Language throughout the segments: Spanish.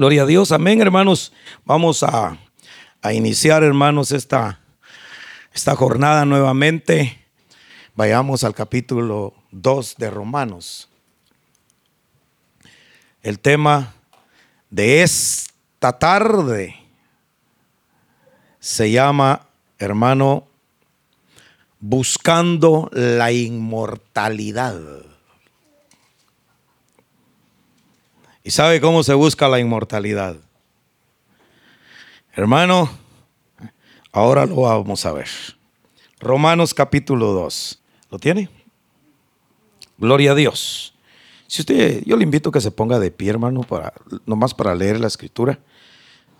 Gloria a Dios, amén, hermanos. Vamos a, a iniciar, hermanos, esta, esta jornada nuevamente. Vayamos al capítulo 2 de Romanos. El tema de esta tarde se llama, hermano, buscando la inmortalidad. ¿Y sabe cómo se busca la inmortalidad? Hermano, ahora lo vamos a ver. Romanos capítulo 2. ¿Lo tiene? Gloria a Dios. Si usted, yo le invito a que se ponga de pie, hermano, para, nomás para leer la escritura.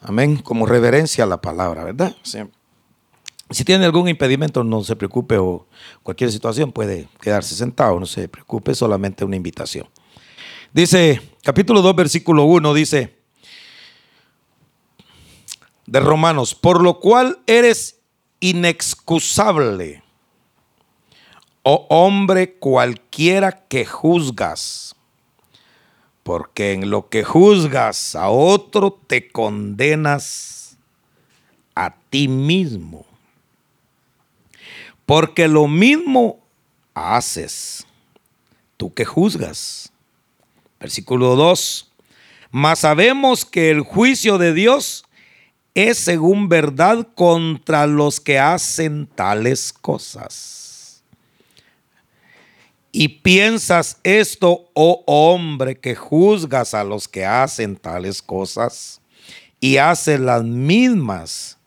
Amén. Como reverencia a la palabra, ¿verdad? Si tiene algún impedimento, no se preocupe o cualquier situación puede quedarse sentado, no se preocupe, solamente una invitación. Dice, capítulo 2, versículo 1, dice, de Romanos, por lo cual eres inexcusable, oh hombre cualquiera que juzgas, porque en lo que juzgas a otro te condenas a ti mismo, porque lo mismo haces tú que juzgas Versículo 2. Mas sabemos que el juicio de Dios es según verdad contra los que hacen tales cosas. Y piensas esto, oh hombre, que juzgas a los que hacen tales cosas y haces las mismas,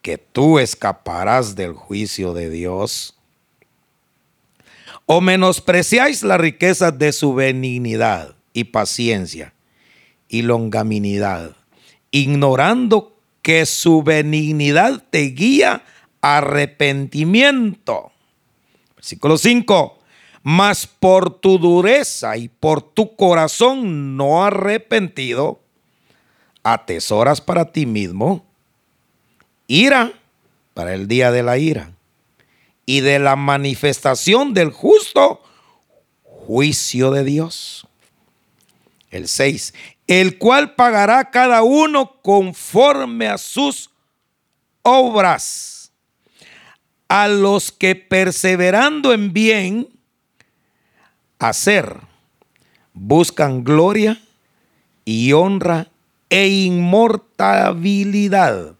que tú escaparás del juicio de Dios. O menospreciáis la riqueza de su benignidad y paciencia y longaminidad, ignorando que su benignidad te guía a arrepentimiento. Versículo 5. Mas por tu dureza y por tu corazón no arrepentido, atesoras para ti mismo ira para el día de la ira y de la manifestación del justo juicio de Dios el 6, el cual pagará cada uno conforme a sus obras. A los que perseverando en bien hacer, buscan gloria y honra e inmortabilidad,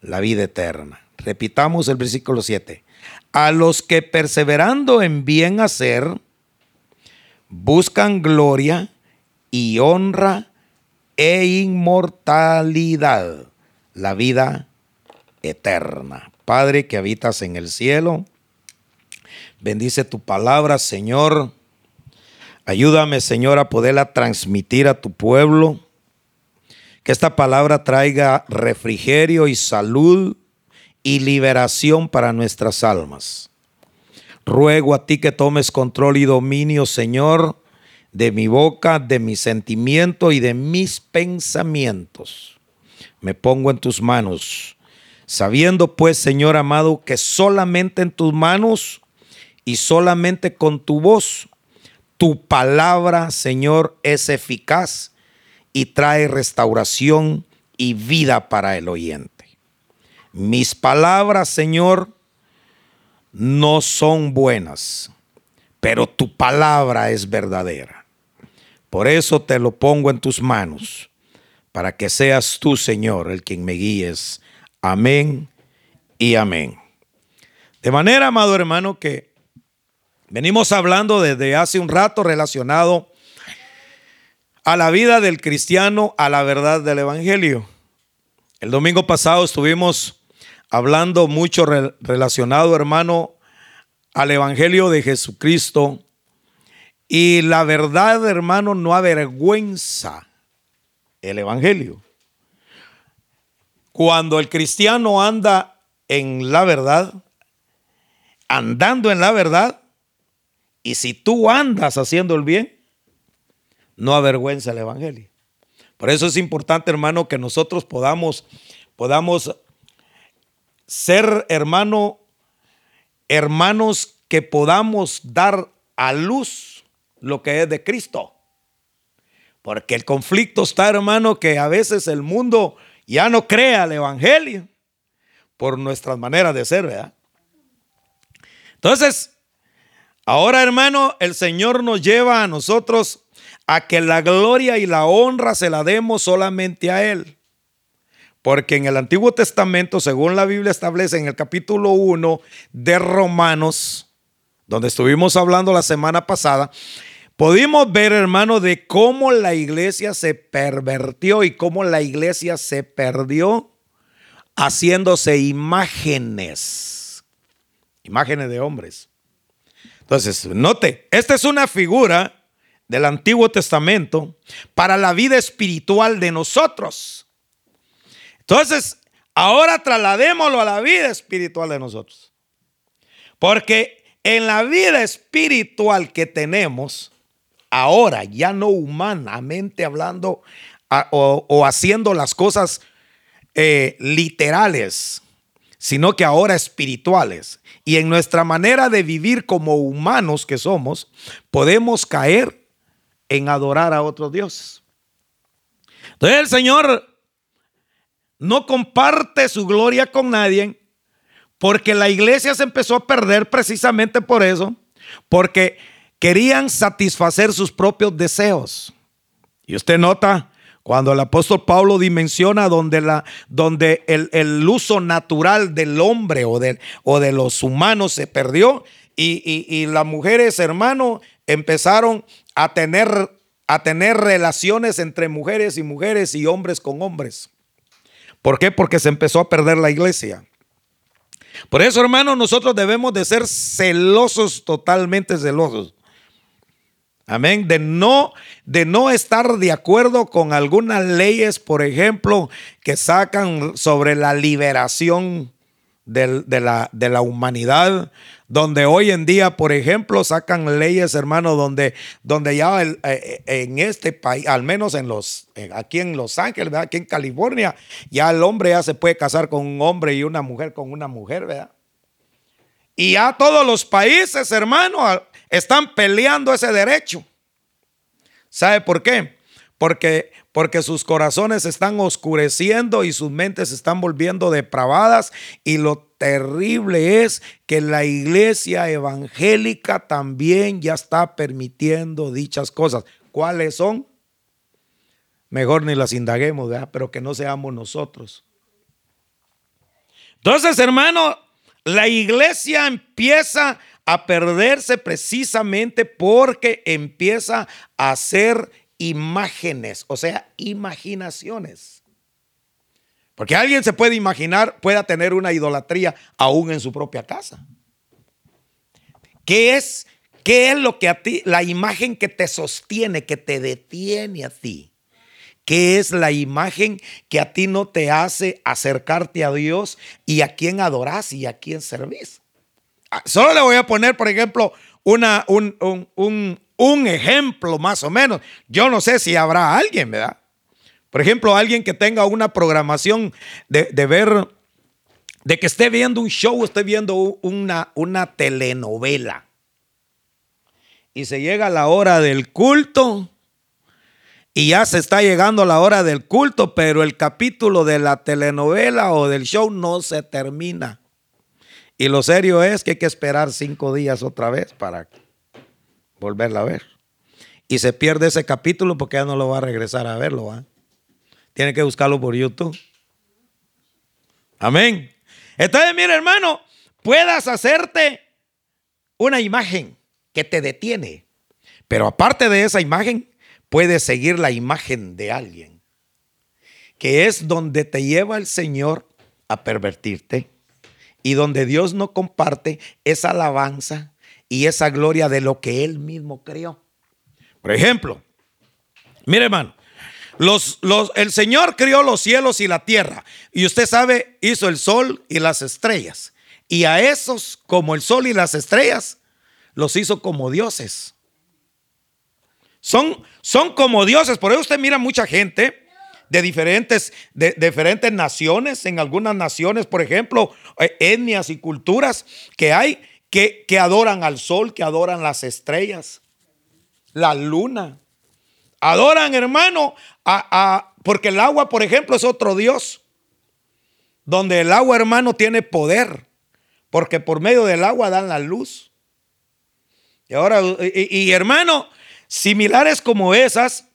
la vida eterna. Repitamos el versículo 7. A los que perseverando en bien hacer, buscan gloria y honra e inmortalidad, la vida eterna. Padre que habitas en el cielo, bendice tu palabra, Señor. Ayúdame, Señor, a poderla transmitir a tu pueblo. Que esta palabra traiga refrigerio y salud y liberación para nuestras almas. Ruego a ti que tomes control y dominio, Señor, de mi boca, de mi sentimiento y de mis pensamientos. Me pongo en tus manos, sabiendo pues, Señor amado, que solamente en tus manos y solamente con tu voz, tu palabra, Señor, es eficaz y trae restauración y vida para el oyente. Mis palabras, Señor, no son buenas, pero tu palabra es verdadera. Por eso te lo pongo en tus manos, para que seas tú, Señor, el quien me guíes. Amén y amén. De manera, amado hermano, que venimos hablando desde hace un rato relacionado a la vida del cristiano, a la verdad del Evangelio. El domingo pasado estuvimos hablando mucho relacionado, hermano, al Evangelio de Jesucristo y la verdad, hermano, no avergüenza el Evangelio. Cuando el cristiano anda en la verdad, andando en la verdad, y si tú andas haciendo el bien, no avergüenza el Evangelio. Por eso es importante, hermano, que nosotros podamos, podamos ser, hermano, hermanos que podamos dar a luz lo que es de Cristo. Porque el conflicto está, hermano, que a veces el mundo ya no crea el Evangelio por nuestras maneras de ser, ¿verdad? Entonces, ahora, hermano, el Señor nos lleva a nosotros a que la gloria y la honra se la demos solamente a Él. Porque en el Antiguo Testamento, según la Biblia establece en el capítulo 1 de Romanos, donde estuvimos hablando la semana pasada, pudimos ver, hermano, de cómo la iglesia se pervertió y cómo la iglesia se perdió haciéndose imágenes, imágenes de hombres. Entonces, note, esta es una figura del Antiguo Testamento para la vida espiritual de nosotros. Entonces, ahora trasladémoslo a la vida espiritual de nosotros. Porque en la vida espiritual que tenemos, ahora, ya no humanamente hablando o, haciendo las cosas eh, literales, sino que ahora espirituales. Y en nuestra manera de vivir como humanos que somos, podemos caer en adorar a otros dioses. Entonces el Señor no comparte su gloria con nadie porque la iglesia se empezó a perder precisamente por eso, porque querían satisfacer sus propios deseos. Y usted nota cuando el apóstol Pablo dimensiona donde, la, donde el, uso natural del hombre o de, o de los humanos se perdió y, y las mujeres, hermano, empezaron a tener, a tener relaciones entre mujeres y mujeres y hombres con hombres. ¿Por qué? Porque se empezó a perder la iglesia. Por eso, hermano, nosotros debemos de ser celosos, totalmente celosos. Amén. De no, de no estar de acuerdo con algunas leyes, por ejemplo, que sacan sobre la liberación de, la, de la humanidad, donde hoy en día, por ejemplo, sacan leyes, hermano, donde, donde ya eh, eh, en este país, al menos en los, aquí en Los Ángeles, aquí en California, ya el hombre ya se puede casar con un hombre y una mujer con una mujer, ¿verdad? Y ya todos los países, hermano, están peleando ese derecho. ¿Sabe por qué? Porque porque sus corazones se están oscureciendo y sus mentes se están volviendo depravadas y lo terrible es que la iglesia evangélica también ya está permitiendo dichas cosas. ¿Cuáles son? Mejor ni las indaguemos, pero que no seamos nosotros. Entonces, hermano, la iglesia empieza a perderse precisamente porque empieza a ser imágenes, o sea, imaginaciones. Porque alguien se puede imaginar, pueda tener una idolatría aún en su propia casa. ¿Qué es, qué es lo que a ti, la imagen que te sostiene, que te detiene a ti? ¿Qué es la imagen que a ti no te hace acercarte a Dios y a quién adorás y a quién servís? Ah, solo le voy a poner, por ejemplo, una, un, un, un ejemplo más o menos. Yo no sé si habrá alguien, ¿verdad? Por ejemplo, alguien que tenga una programación de, ver, de que esté viendo un show, esté viendo una, una telenovela. Y se llega la hora del culto. Y ya se está llegando la hora del culto, pero el capítulo de la telenovela o del show no se termina. Y lo serio es que hay que esperar cinco días otra vez para volverla a ver. Y se pierde ese capítulo porque ya no lo va a regresar a verlo. Tiene que buscarlo por YouTube. Amén. Entonces, mira, hermano, puedas hacerte una imagen que te detiene. Pero aparte de esa imagen, puedes seguir la imagen de alguien, que es donde te lleva el Señor a pervertirte y donde Dios no comparte esa alabanza y esa gloria de lo que Él mismo creó. Por ejemplo, mire hermano, los, el Señor creó los cielos y la tierra. Y usted sabe, hizo el sol y las estrellas. Y a esos, como el sol y las estrellas, los hizo como dioses. Son, son como dioses. Por eso usted mira mucha gente de diferentes, de, diferentes naciones. En algunas naciones, por ejemplo, eh, etnias y culturas que hay que, adoran al sol, que adoran las estrellas, la luna. Adoran, hermano, a, porque el agua, por ejemplo, es otro Dios. Donde el agua, hermano, tiene poder. Porque por medio del agua dan la luz. Y ahora, y hermano, similares como esas,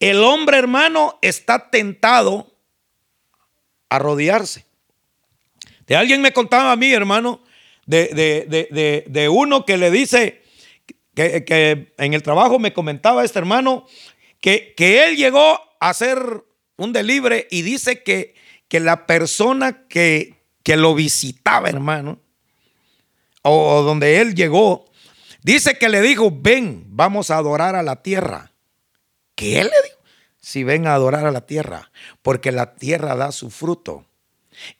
el hombre, hermano, está tentado a rodearse. De alguien me contaba a mí, hermano, de, uno que le dice, que, en el trabajo me comentaba este hermano, que, que él llegó a hacer un delibre y dice que, que la persona que, que lo visitaba, hermano, o donde él llegó, dice que le dijo, ven, vamos a adorar a la tierra. ¿Qué le? Si ven a adorar a la tierra, porque la tierra da su fruto.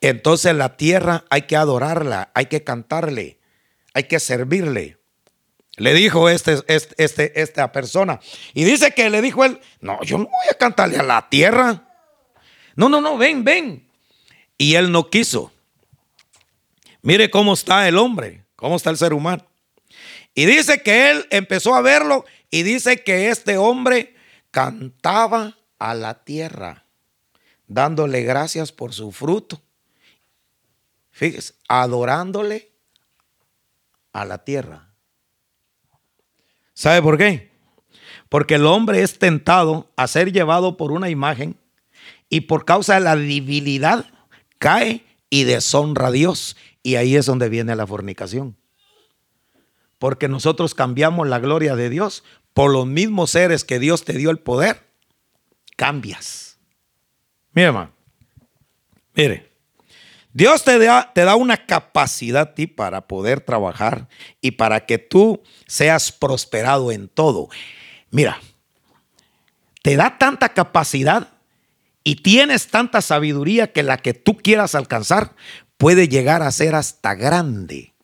Entonces la tierra hay que adorarla, hay que cantarle, hay que servirle. Le dijo este, este, este, esta persona. Y dice que le dijo él, no, yo no voy a cantarle a la tierra. No, no, no, ven, ven. Y él no quiso. Mire cómo está el hombre, cómo está el ser humano. Y dice que él empezó a verlo y dice que este hombre cantaba a la tierra, dándole gracias por su fruto. Fíjese, adorándole a la tierra. ¿Sabe por qué? Porque el hombre es tentado a ser llevado por una imagen y por causa de la debilidad cae y deshonra a Dios. Y ahí es donde viene la fornicación. Porque nosotros cambiamos la gloria de Dios por los mismos seres que Dios te dio el poder. Cambias. Mire, hermano. Mire. Dios te da, te da una capacidad a ti para poder trabajar y para que tú seas prosperado en todo. Mira, te da tanta capacidad y tienes tanta sabiduría que la que tú quieras alcanzar puede llegar a ser hasta grande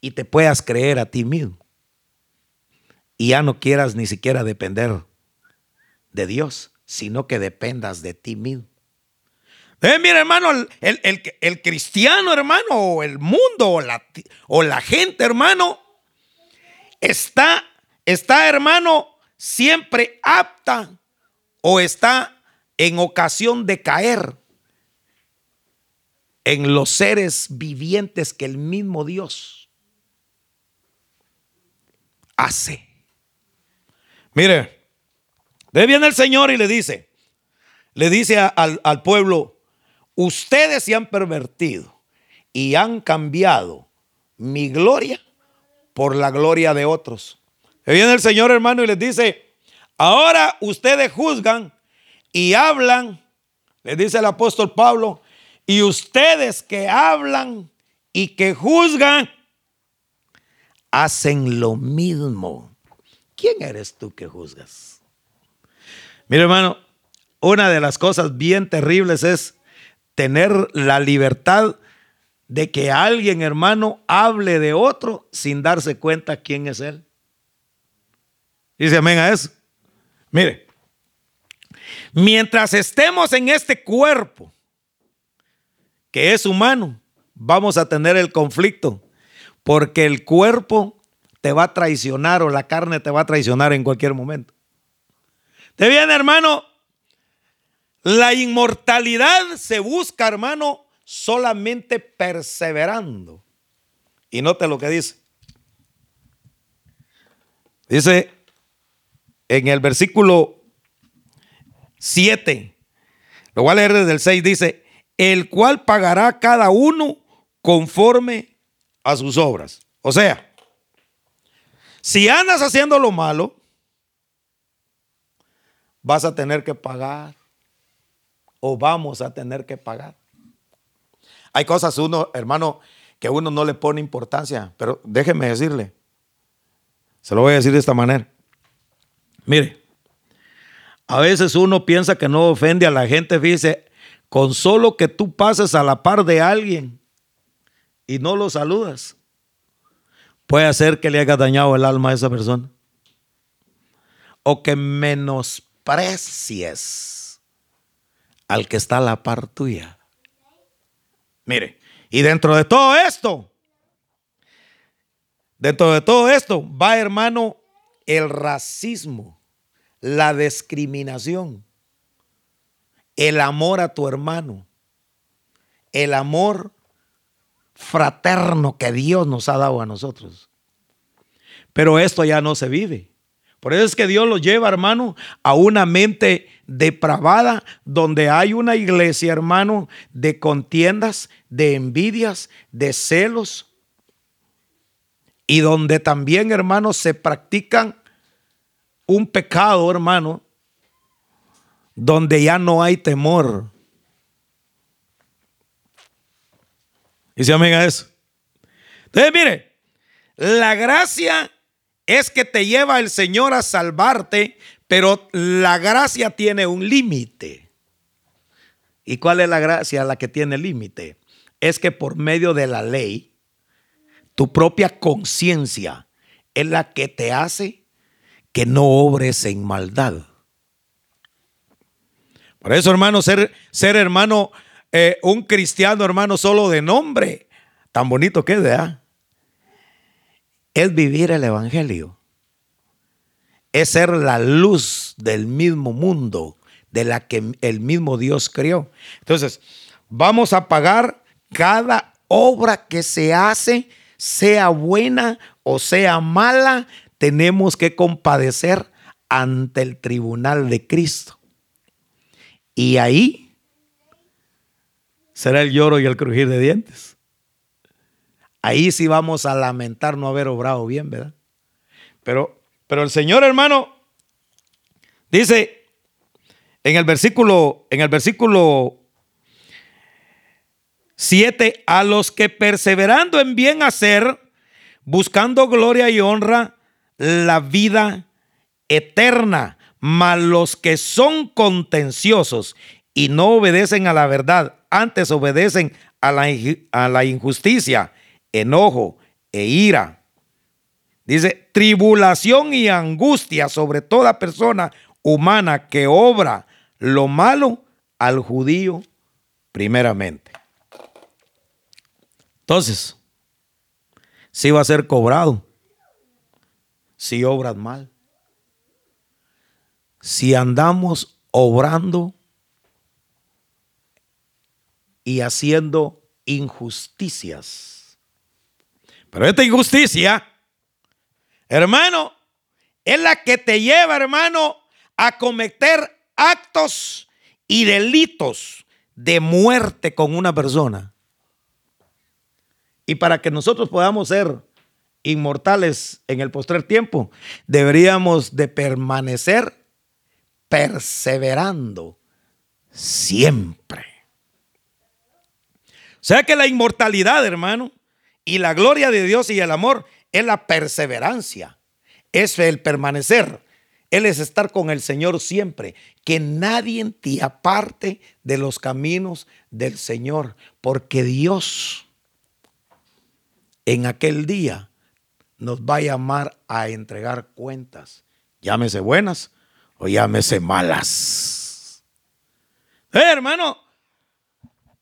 y te puedas creer a ti mismo. Y ya no quieras ni siquiera depender de Dios, sino que dependas de ti mismo. Eh, mira, hermano, el, cristiano, hermano, o el mundo, o la, o la gente, hermano, está, está, hermano, siempre apta o está en ocasión de caer en los seres vivientes que el mismo Dios hace. Mire, de viene el Señor y le dice, le dice al, al pueblo, Ustedes se han pervertido y han cambiado mi gloria por la gloria de otros. viene el Señor hermano y les dice, ahora ustedes juzgan y hablan, les dice el apóstol Pablo, y ustedes que hablan y que juzgan, hacen lo mismo. ¿Quién eres tú que juzgas? Mira hermano, una de las cosas bien terribles es tener la libertad de que alguien, hermano, hable de otro sin darse cuenta quién es él. Dice amén a eso. Mire, mientras estemos en este cuerpo que es humano, vamos a tener el conflicto, porque el cuerpo te va a traicionar o la carne te va a traicionar en cualquier momento. ¿Te viene, hermano? La inmortalidad se busca, hermano, solamente perseverando. Y note lo que dice. Dice en el versículo 7, lo voy a leer desde el 6, dice, el cual pagará cada uno conforme a sus obras. O sea, si andas haciendo lo malo, vas a tener que pagar o vamos a tener que pagar. Hay cosas, uno, hermano, que uno no le pone importancia, pero déjeme decirle, se lo voy a decir de esta manera. Mire, a veces uno piensa que no ofende a la gente, fíjese, con solo que tú pases a la par de alguien y no lo saludas, puede hacer que le haya dañado el alma a esa persona. O que menosprecies al que está a la par tuya. Mire, y dentro de todo esto, dentro de todo esto va hermano el racismo, la discriminación, el amor a tu hermano, el amor fraterno que Dios nos ha dado a nosotros. Pero esto ya no se vive. Por eso es que Dios lo lleva, hermano, a una mente depravada, donde hay una iglesia, hermano, de contiendas, de envidias, de celos, y donde también, hermano, se practican un pecado, hermano, donde ya no hay temor. Se amén a eso. Entonces, mire, la gracia es que te lleva el Señor a salvarte, pero la gracia tiene un límite. ¿Y cuál es la gracia la que tiene límite? Es que por medio de la ley, tu propia conciencia es la que te hace que no obres en maldad. Por eso, hermano, ser, ser hermano, eh, un cristiano, hermano, solo de nombre, tan bonito que ¿verdad? Es vivir el Evangelio. Es ser la luz del mismo mundo, de la que el mismo Dios creó. Entonces, vamos a pagar cada obra que se hace, sea buena o sea mala, tenemos que compadecer ante el tribunal de Cristo. Y ahí será el lloro y el crujir de dientes. Ahí sí vamos a lamentar no haber obrado bien, ¿verdad? Pero, pero el Señor, hermano, dice en el versículo, en el versículo 7, a los que perseverando en bien hacer, buscando gloria y honra, la vida eterna, mas los que son contenciosos y no obedecen a la verdad, antes obedecen a la, a la injusticia, enojo e ira. Dice, tribulación y angustia sobre toda persona humana que obra lo malo al judío primeramente. Entonces, si va a ser cobrado si obras mal. Si andamos obrando y haciendo injusticias. Pero esta injusticia, hermano, es la que te lleva, hermano, a cometer actos y delitos de muerte con una persona. Y para que nosotros podamos ser inmortales en el postrer tiempo, deberíamos de permanecer perseverando siempre. Sea que la inmortalidad, hermano, y la gloria de Dios y el amor es la perseverancia, es el permanecer. Él es estar con el Señor siempre. Que nadie te aparte de los caminos del Señor, porque Dios en aquel día nos va a llamar a entregar cuentas, llámese buenas o llámese malas. Eh, hermano,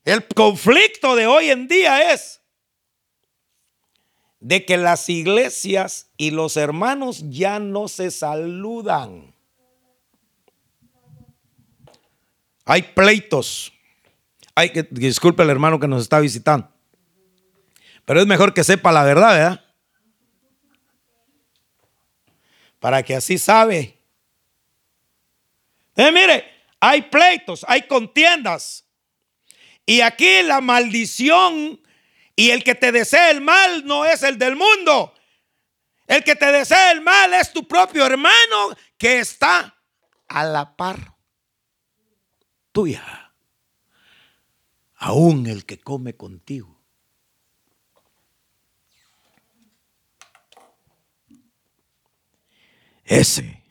el conflicto de hoy en día es de que las iglesias y los hermanos ya no se saludan. Hay pleitos. Hay que disculpe el hermano que nos está visitando. Pero es mejor que sepa la verdad, ¿verdad? para que así sabe. Eh, mire, hay pleitos, hay contiendas. Y aquí la maldición y el que te desea el mal no es el del mundo. El que te desea el mal es tu propio hermano que está a la par tuya. Aún el que come contigo. Ese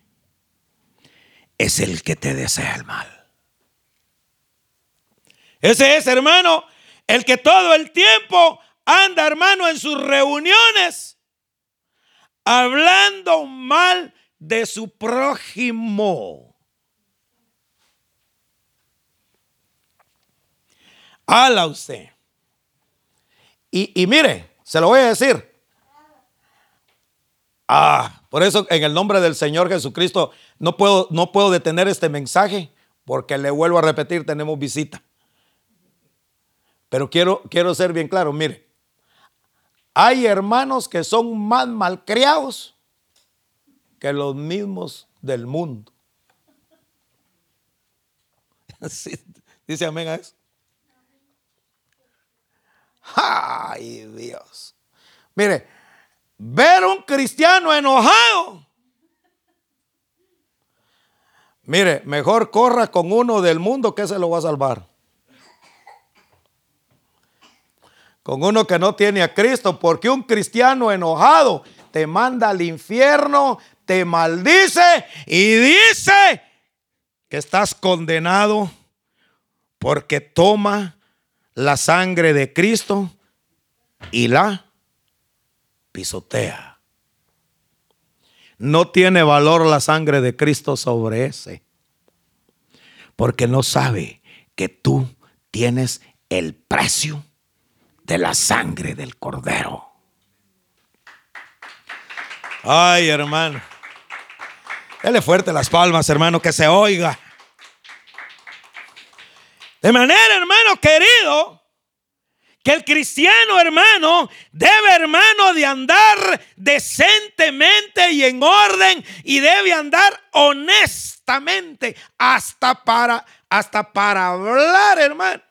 es el que te desea el mal. Ese es, hermano, el que todo el tiempo anda, hermano, en sus reuniones, hablando mal de su prójimo. Hala usted. Y, y mire, se lo voy a decir. Ah, Por eso en el nombre del Señor Jesucristo no puedo, no puedo detener este mensaje porque le vuelvo a repetir, tenemos visita. Pero quiero, quiero ser bien claro, mire, hay hermanos que son más malcriados que los mismos del mundo. dice amén a eso. Ay, Dios. Mire, ver un cristiano enojado. Mire, mejor corra con uno del mundo que se lo va a salvar. Con uno que no tiene a Cristo, porque un cristiano enojado te manda al infierno, te maldice y dice que estás condenado porque toma la sangre de Cristo y la pisotea. No tiene valor la sangre de Cristo sobre ese, porque no sabe que tú tienes el precio de la sangre del cordero. Ay, hermano. Dele fuerte las palmas, hermano, que se oiga. De manera, hermano querido, que el cristiano, hermano, debe, hermano, de andar decentemente y en orden y debe andar honestamente hasta para, hasta para hablar, hermano.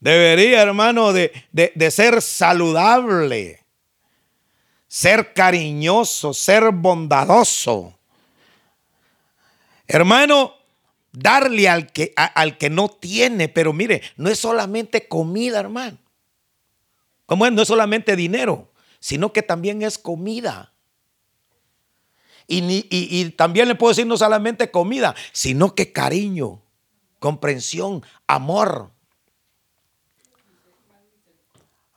Debería, hermano, de, de ser saludable, ser cariñoso, ser bondadoso. Hermano, darle al que, al que no tiene. Pero mire, no es solamente comida, hermano. Como es? No es solamente dinero, sino que también es comida. Y, y, también le puedo decir no solamente comida, sino que cariño, comprensión, amor.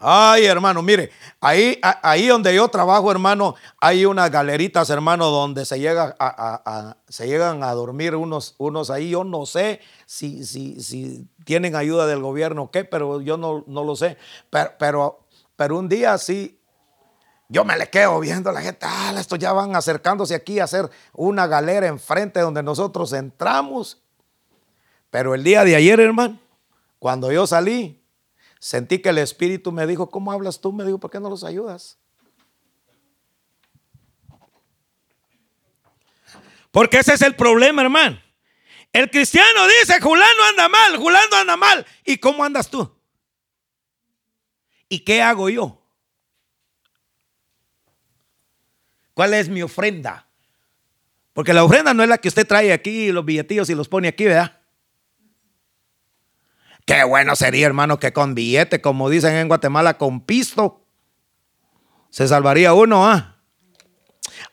Ay, hermano, mire, ahí, ahí donde yo trabajo, hermano, hay unas galeritas, hermano, donde se, llega a, se llegan a dormir unos, unos ahí. Yo no sé si, si, si tienen ayuda del gobierno o qué, pero yo no, no lo sé. Pero, pero, pero, un día sí, yo me le quedo viendo a la gente, ah, estos ya van acercándose aquí a hacer una galera enfrente donde nosotros entramos. Pero el día de ayer, hermano, cuando yo salí, Sentí que el Espíritu me dijo, ¿cómo hablas tú? Me dijo, ¿por qué no los ayudas? Porque ese es el problema, hermano. El cristiano dice, Julano anda mal, Julano anda mal. ¿Y cómo andas tú? ¿Y qué hago yo? ¿Cuál es mi ofrenda? Porque la ofrenda no es la que usted trae aquí, los billetillos y los pone aquí, ¿verdad? Qué bueno sería, hermano, que con billete, como dicen en Guatemala, con pisto, se salvaría uno, ¿ah?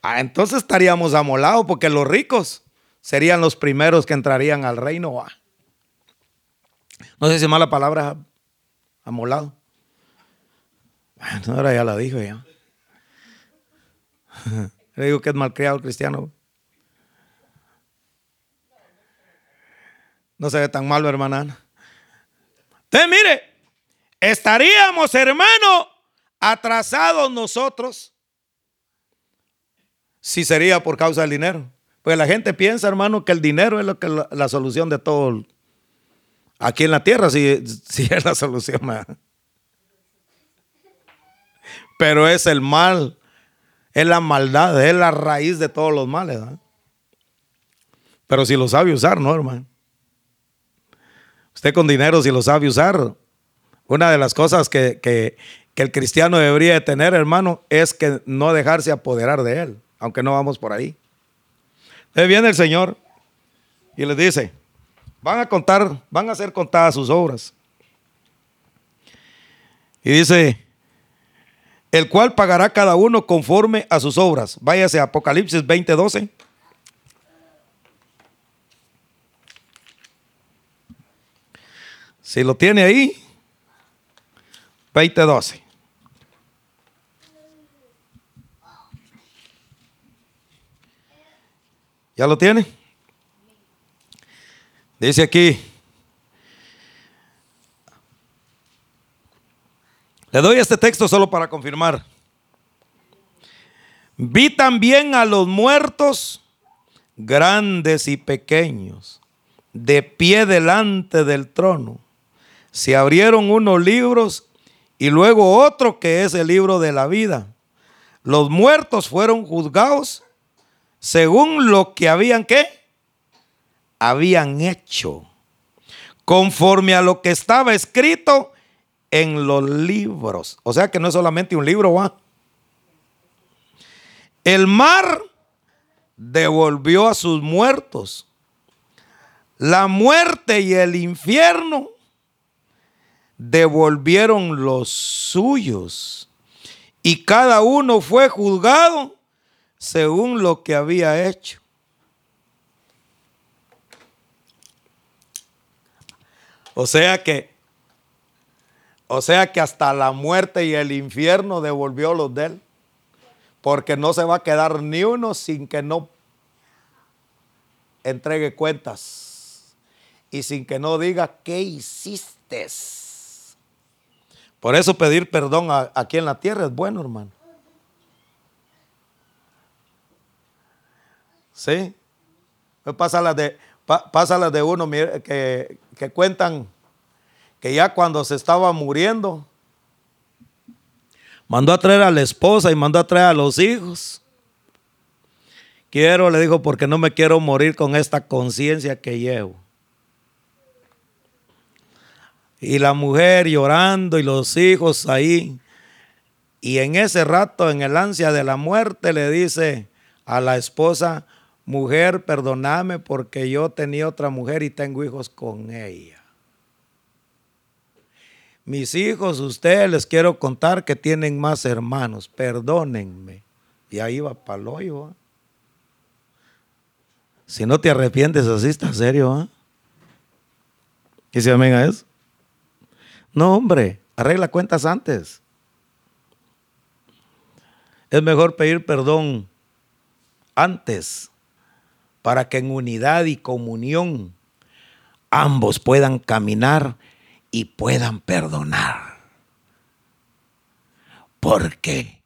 ah entonces estaríamos amolados porque los ricos serían los primeros que entrarían al reino. ¿ah? No sé si mala palabra, amolado. Bueno, ahora ya la dijo. Le digo que es malcriado el cristiano. No se ve tan malo, hermana. Entonces, mire, estaríamos, hermano, atrasados nosotros si sería por causa del dinero. Pues la gente piensa, hermano, que el dinero es lo que la, solución de todo. Aquí en la tierra si es la solución. Pero es el mal, es la maldad, es la raíz de todos los males. Pero si lo sabe usar, ¿no, hermano? Usted con dinero, si lo sabe usar, una de las cosas que, el cristiano debería tener, hermano, es que no dejarse apoderar de él, aunque no vamos por ahí. Entonces viene el Señor y les dice, van a contar, van a ser contadas sus obras. Y dice, el cual pagará cada uno conforme a sus obras. Váyase a Apocalipsis 20:12. Si lo tiene ahí, 2012. ¿Ya lo tiene? Dice aquí. Le doy este texto solo para confirmar. Vi también a los muertos, grandes y pequeños, de pie delante del trono. Se abrieron unos libros y luego otro que es el libro de la vida. Los muertos fueron juzgados según lo que habían? Habían hecho, conforme a lo que estaba escrito en los libros. O sea que no es solamente un libro, ¿va? El mar devolvió a sus muertos. La muerte y el infierno devolvieron los suyos. Y cada uno fue juzgado según lo que había hecho. O sea que, o sea que hasta la muerte y el infierno devolvió los de él porque no se va a quedar ni uno sin que no entregue cuentas y sin que no diga qué hiciste. Por eso pedir perdón aquí en la tierra es bueno, hermano. ¿Sí? Pasa las de, pasa las de uno que, que cuentan que ya cuando se estaba muriendo, Mandó a traer a la esposa y mandó a traer a los hijos. Quiero, le dijo, porque no me quiero morir con esta conciencia que llevo. Y la mujer llorando y los hijos ahí. Y en ese rato, en el ansia de la muerte, le dice a la esposa, mujer, perdóname porque yo tenía otra mujer y tengo hijos con ella. Mis hijos, ustedes les quiero contar que tienen más hermanos, perdónenme. Y ahí va para el hoyo. Si no te arrepientes, así está serio. ¿eh? ¿Y amén a eso? No, hombre, arregla cuentas antes. Es mejor pedir perdón antes para que en unidad y comunión ambos puedan caminar y puedan perdonar. Porque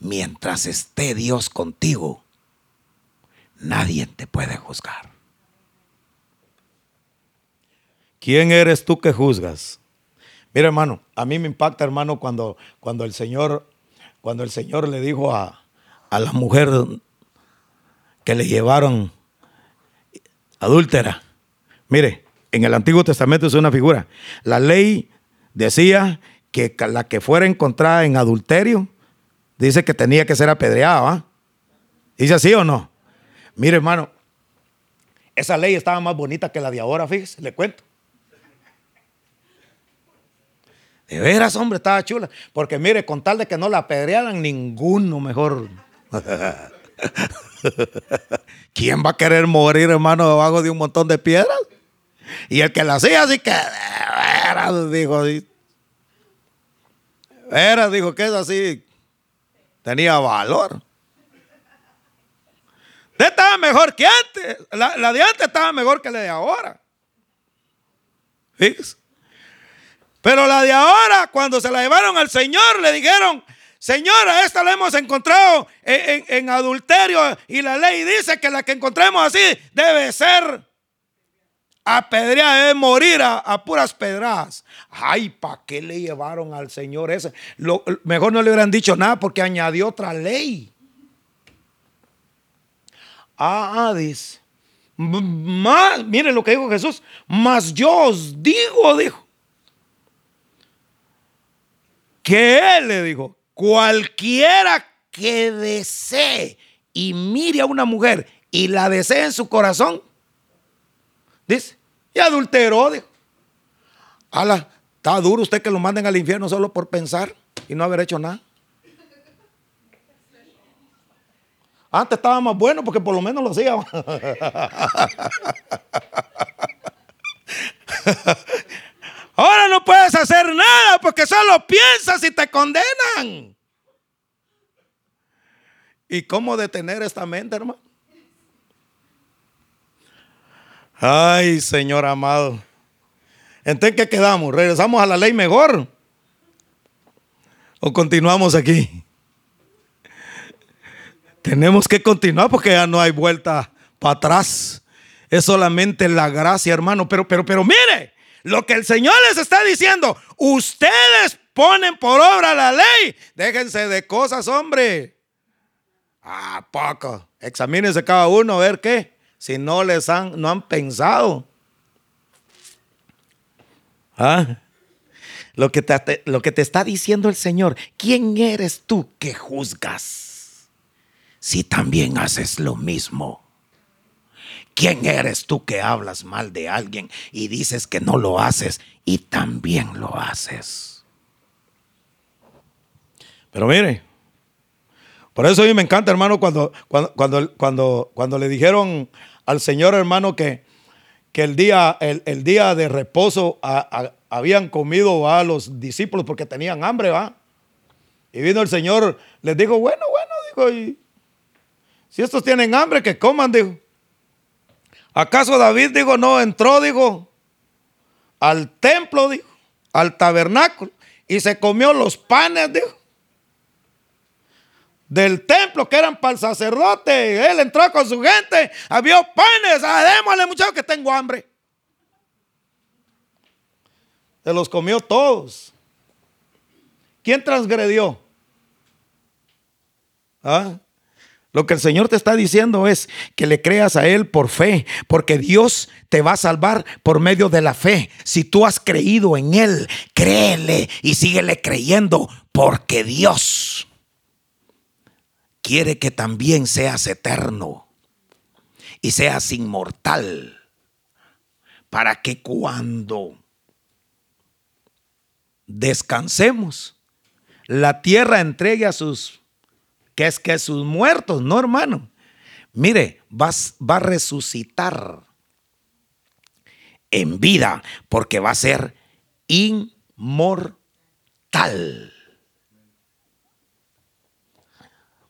mientras esté Dios contigo, nadie te puede juzgar. ¿Quién eres tú que juzgas? Mira, hermano, a mí me impacta, hermano, cuando, cuando el Señor, cuando el Señor le dijo a, a la mujer que le llevaron adúltera, mire, en el Antiguo Testamento es una figura. La ley decía que la que fuera encontrada en adulterio, dice que tenía que ser apedreada. ¿Dice así o no? Mire, hermano, esa ley estaba más bonita que la de ahora, fíjese, le cuento. De veras, hombre, estaba chula. Porque mire, con tal de que no la apedrearan, ninguno mejor. ¿Quién va a querer morir, hermano, debajo de un montón de piedras? Y el que la hacía así que, veras, dijo, veras, dijo que es así, tenía valor. Usted estaba mejor que antes. La, de antes estaba mejor que la de ahora. Pero la de ahora, cuando se la llevaron al Señor, le dijeron, Señora, esta la hemos encontrado en, adulterio y la ley dice que la que encontremos así debe ser Apedrear es morir a, puras pedradas. Ay, ¿para qué le llevaron al Señor ese? Mejor no le hubieran dicho nada porque añadió otra ley. Ah, dice. Más, miren lo que dijo Jesús. Más yo os digo, dijo. Que Él le dijo, cualquiera que desee y mire a una mujer y la desee en su corazón, Dice, y adulteró, dijo. Ala, está duro usted que lo manden al infierno solo por pensar y no haber hecho nada. Antes estaba más bueno porque por lo menos lo hacía. Ahora no puedes hacer nada porque solo piensas y te condenan. ¿Y cómo detener esta mente, hermano? Ay, Señor amado. Entonces, ¿qué quedamos? ¿Regresamos a la ley mejor? ¿O continuamos aquí? Tenemos que continuar porque ya no hay vuelta para atrás. Es solamente la gracia, hermano. Pero, pero, pero mire, lo que el Señor les está diciendo, ustedes ponen por obra la ley. Déjense de cosas, hombre. Ah, poco. Examínense cada uno a ver qué. Si no les han, no han pensado. ¿Ah? Lo que, te, lo que te está diciendo el Señor, ¿quién eres tú que juzgas? Si también haces lo mismo. ¿Quién eres tú que hablas mal de alguien y dices que no lo haces y también lo haces? Pero mire, por eso a mí me encanta, hermano, cuando, cuando, cuando, cuando, cuando le dijeron al Señor, hermano, que, que el, día, el, día de reposo habían comido a los discípulos porque tenían hambre, ¿va? Y vino el Señor, les dijo, bueno, bueno, dijo, y si estos tienen hambre, que coman, dijo. ¿Acaso David, dijo, no entró, dijo, al templo, dijo, al tabernáculo, y se comió los panes, dijo, del templo que eran para el sacerdote? Él entró con su gente, había panes, ah, démosle muchachos que tengo hambre. Se los comió todos. ¿Quién transgredió? ¿Ah? Lo que el Señor te está diciendo es que le creas a Él por fe, porque Dios te va a salvar por medio de la fe. Si tú has creído en Él, créele y síguele creyendo, porque Dios quiere que también seas eterno y seas inmortal, para que cuando descansemos, la tierra entregue a sus que es que sus muertos, no hermano. Mire, vas, va a resucitar en vida porque va a ser inmortal.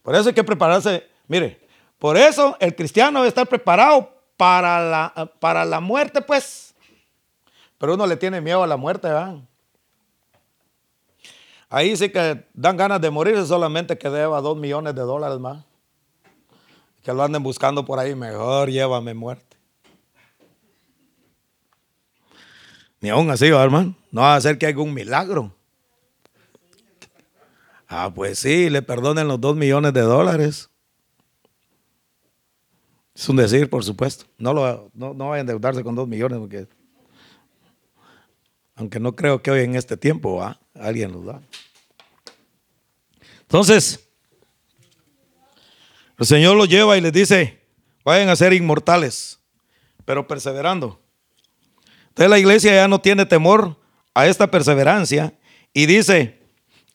Por eso hay que prepararse. Mire, por eso el cristiano debe estar preparado para la, para la muerte, pues. Pero uno le tiene miedo a la muerte, ¿verdad? Ahí sí que dan ganas de morirse solamente que deba dos millones de dólares más. Que lo anden buscando por ahí, mejor llévame muerte. Ni aún así, hermano. No va a ser que haya un milagro. Ah, pues sí, le perdonen los dos millones de dólares. Es un decir, por supuesto. No, lo, no, no vayan a endeudarse con dos millones, porque aunque no creo que hoy en este tiempo alguien los da. Entonces, el Señor los lleva y les dice, vayan a ser inmortales, pero perseverando. Entonces la iglesia ya no tiene temor a esta perseverancia y dice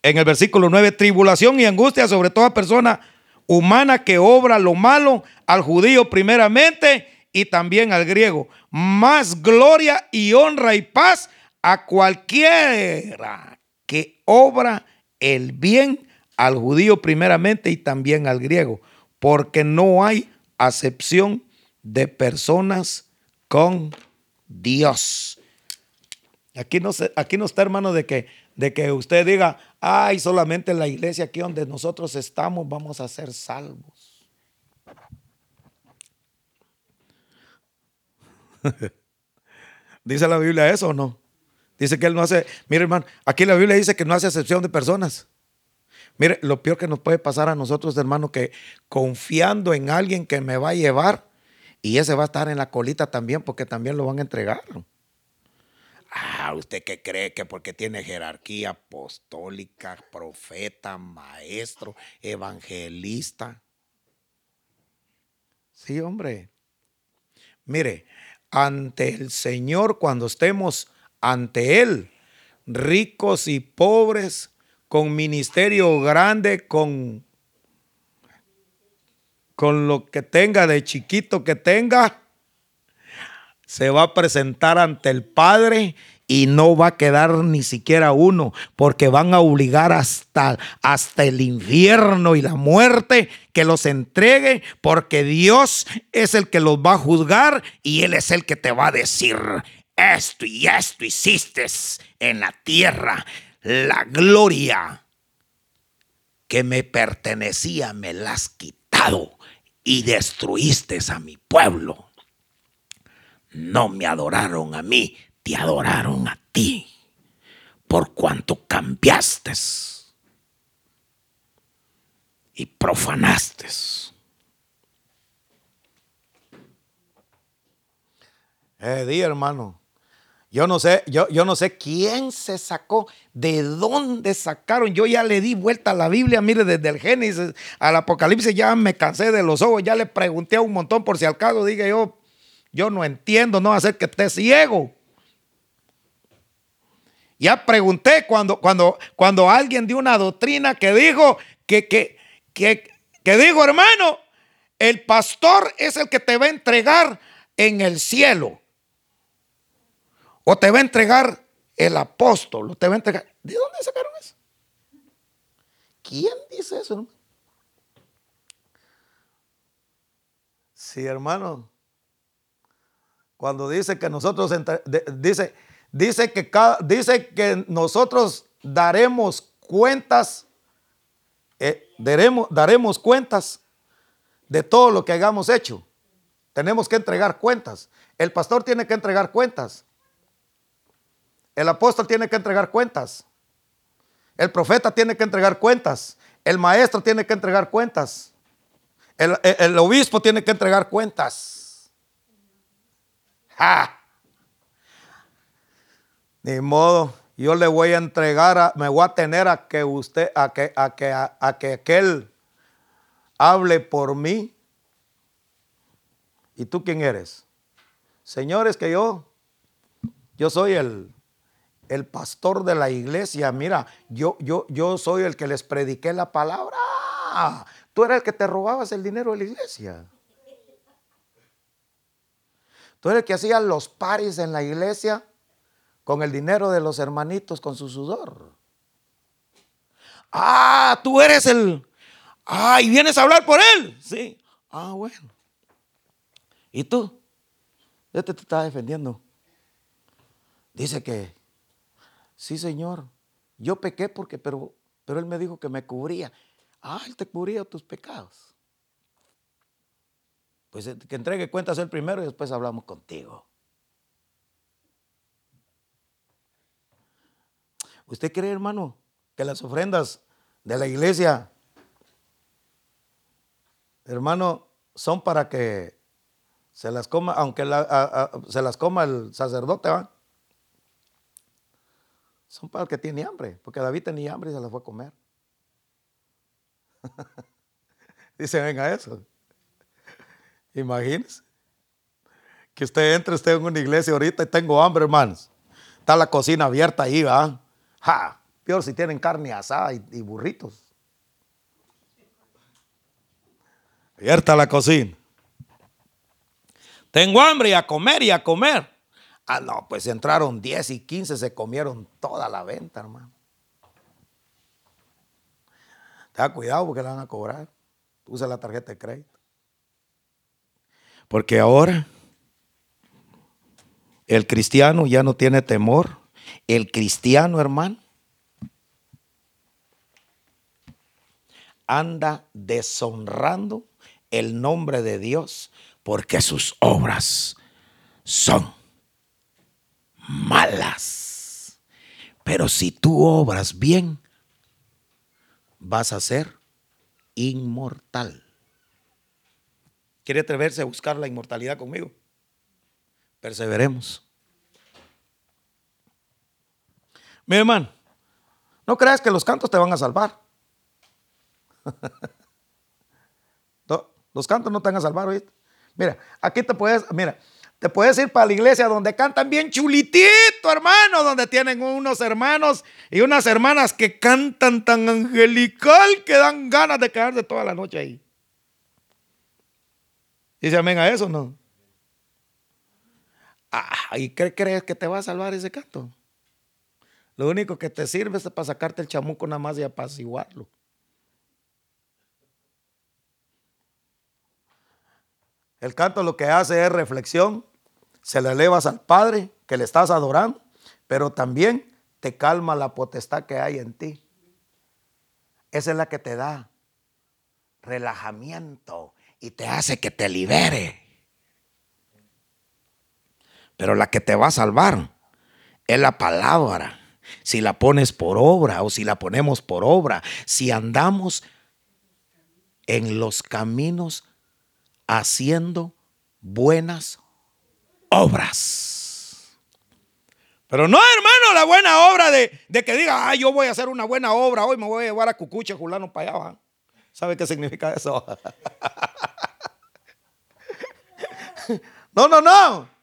en el versículo 9, tribulación y angustia sobre toda persona humana que obra lo malo, al judío primeramente y también al griego. Más gloria y honra y paz a cualquiera que obra el bien al judío primeramente y también al griego, porque no hay acepción de personas con Dios. Aquí no, aquí no está, hermano, de que, de que usted diga, ay, solamente en la iglesia aquí donde nosotros estamos vamos a ser salvos. ¿Dice la Biblia eso o no? Dice que Él no hace, mire hermano, aquí la Biblia dice que no hace acepción de personas. Mire, lo peor que nos puede pasar a nosotros, hermano, que confiando en alguien que me va a llevar y ese va a estar en la colita también porque también lo van a entregar. Ah, ¿usted qué cree que porque tiene jerarquía apostólica, profeta, maestro, evangelista? Sí, hombre. Mire, ante el Señor, cuando estemos ante Él, ricos y pobres, con ministerio grande, con, con lo que tenga de chiquito que tenga, se va a presentar ante el Padre y no va a quedar ni siquiera uno, porque van a obligar hasta, hasta el infierno y la muerte que los entregue, porque Dios es el que los va a juzgar y Él es el que te va a decir, esto y esto hiciste en la tierra la gloria que me pertenecía me la has quitado. y destruiste a mi pueblo. No me adoraron a mí, te adoraron a ti, por cuanto cambiaste y profanaste. Eh, di hermano, yo no sé, yo, yo no sé quién se sacó, de dónde sacaron. Yo ya le di vuelta a la Biblia, mire, desde el Génesis al Apocalipsis ya me cansé de los ojos, ya le pregunté a un montón por si al caso dije yo, yo no entiendo, no hacer que esté ciego. Ya pregunté cuando, cuando, cuando alguien dio una doctrina que dijo que, que, que, que dijo, hermano, el pastor es el que te va a entregar en el cielo. O te va a entregar el apóstol, o te va a entregar. ¿De dónde sacaron eso? ¿Quién dice eso? Sí, hermano. Cuando dice que nosotros dice, dice que dice que nosotros daremos cuentas, eh, daremos, daremos cuentas de todo lo que hayamos hecho. Tenemos que entregar cuentas. El pastor tiene que entregar cuentas. El apóstol tiene que entregar cuentas. El profeta tiene que entregar cuentas. El maestro tiene que entregar cuentas. El, obispo tiene que entregar cuentas. ¡Ja! Ni modo. Yo le voy a entregar, me voy a tener a que usted, a que, a que, a que aquel hable por mí. ¿Y tú quién eres? Señores, que yo, yo soy el, el pastor de la iglesia, mira, yo, yo, yo soy el que les prediqué la palabra. Tú eres el que te robabas el dinero de la iglesia. Tú eres el que hacía los paris en la iglesia con el dinero de los hermanitos, con su sudor. Ah, tú eres el... Ah, y vienes a hablar por él. Sí. Ah, bueno. ¿Y tú? Este te está defendiendo. Dice que Sí, Señor, yo pequé porque, pero, pero Él me dijo que me cubría. Ah, Él te cubría tus pecados. Pues eh, que entregue cuentas Él primero y después hablamos contigo. ¿Usted cree, hermano, que las ofrendas de la iglesia, hermano, son para que se las coma, aunque se las coma el sacerdote, ¿va? Son para el que tiene hambre, porque David tenía hambre y se la fue a comer. Dice, venga eso. Imagínese que usted entre usted en una iglesia ahorita y tengo hambre, hermanos. Está la cocina abierta ahí, ¿va? Ja, peor si tienen carne asada y, y burritos. Abierta la cocina. Tengo hambre y a comer y a comer. Ah, no, pues entraron 10 y 15, se comieron toda la venta, hermano. Tenga cuidado porque le van a cobrar. Usa la tarjeta de crédito. Porque ahora el cristiano ya no tiene temor. El cristiano, hermano, anda deshonrando el nombre de Dios porque sus obras son malas. Pero si tú obras bien, vas a ser inmortal. ¿Quiere atreverse a buscar la inmortalidad conmigo? Perseveremos. Mi hermano, no creas que los cantos te van a salvar. los cantos no te van a salvar, ¿oíste? Mira, aquí te puedes, mira, te puedes ir para la iglesia donde cantan bien chulitito, hermano, donde tienen unos hermanos y unas hermanas que cantan tan angelical que dan ganas de quedarse toda la noche ahí. Dice amén a eso, ¿no? Ah, ¿Y crees que te va a salvar ese canto? Lo único que te sirve es para sacarte el chamuco nada más y apaciguarlo. El canto lo que hace es reflexión, se le elevas al Padre que le estás adorando, pero también te calma la potestad que hay en ti. Esa es la que te da relajamiento y te hace que te libere. Pero la que te va a salvar es la palabra. Si la pones por obra o si la ponemos por obra, si andamos en los caminos haciendo buenas obras. Pero no, hermano, la buena obra de, que diga, ah, yo voy a hacer una buena obra, hoy me voy a llevar a Cucuche, Julano para allá. ¿Sabe qué significa eso? no, no, no.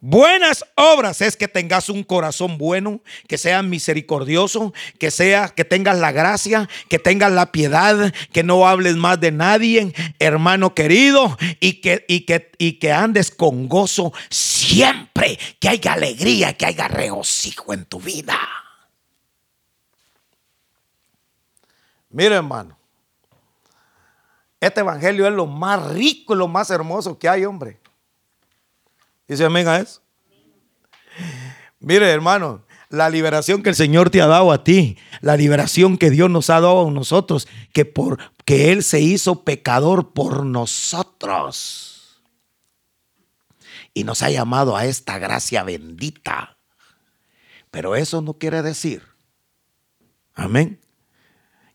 Buenas obras es que tengas un corazón bueno, que seas misericordioso, que sea que tengas la gracia, que tengas la piedad, que no hables más de nadie, hermano querido, y que, y que, y que andes con gozo siempre, que haya alegría, que haya regocijo en tu vida. Mira, hermano, este evangelio es lo más rico lo más hermoso que hay, hombre. Dice amén a eso. Mire, hermano, la liberación que el Señor te ha dado a ti, la liberación que Dios nos ha dado a nosotros, que por que él se hizo pecador por nosotros y nos ha llamado a esta gracia bendita. Pero eso no quiere decir, amén,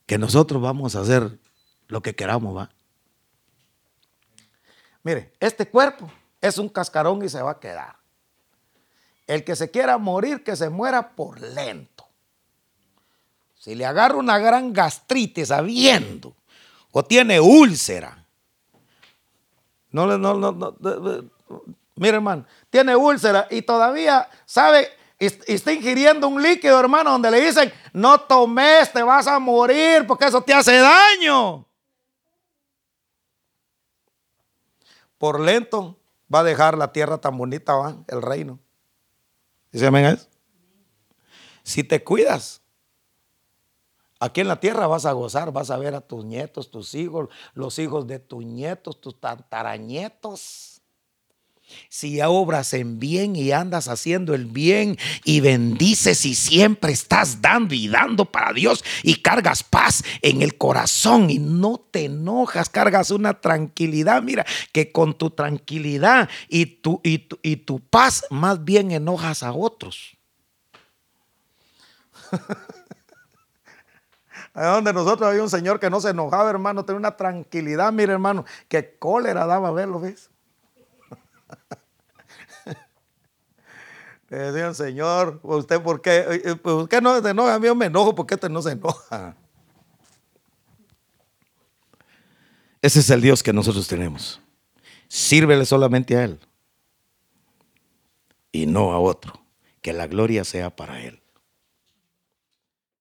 que nosotros vamos a hacer lo que queramos, va. Mire, este cuerpo es un cascarón y se va a quedar. El que se quiera morir, que se muera por lento. Si le agarra una gran gastritis sabiendo, o tiene úlcera, no, no, no, no, mire hermano, tiene úlcera y todavía sabe está ingiriendo un líquido, hermano, donde le dicen, no tomes, te vas a morir porque eso te hace daño. Por lento va a dejar la tierra tan bonita, ¿va? el reino. ¿Dice amén Si te cuidas, aquí en la tierra vas a gozar, vas a ver a tus nietos, tus hijos, los hijos de tus nietos, tus tantarañetos si obras en bien y andas haciendo el bien y bendices y siempre estás dando y dando para Dios y cargas paz en el corazón y no te enojas, cargas una tranquilidad, mira, que con tu tranquilidad y tu, y tu, y tu paz más bien enojas a otros. donde nosotros había un señor que no se enojaba, hermano, tenía una tranquilidad, mira, hermano, que cólera daba verlo, ¿ves? Le decían, Señor, ¿usted por qué? Eh, eh, ¿Por qué no se enoja? A mí me enojo, ¿por qué usted no se enoja? Ese es el Dios que nosotros tenemos. Sírvele solamente a Él y no a otro. Que la gloria sea para Él.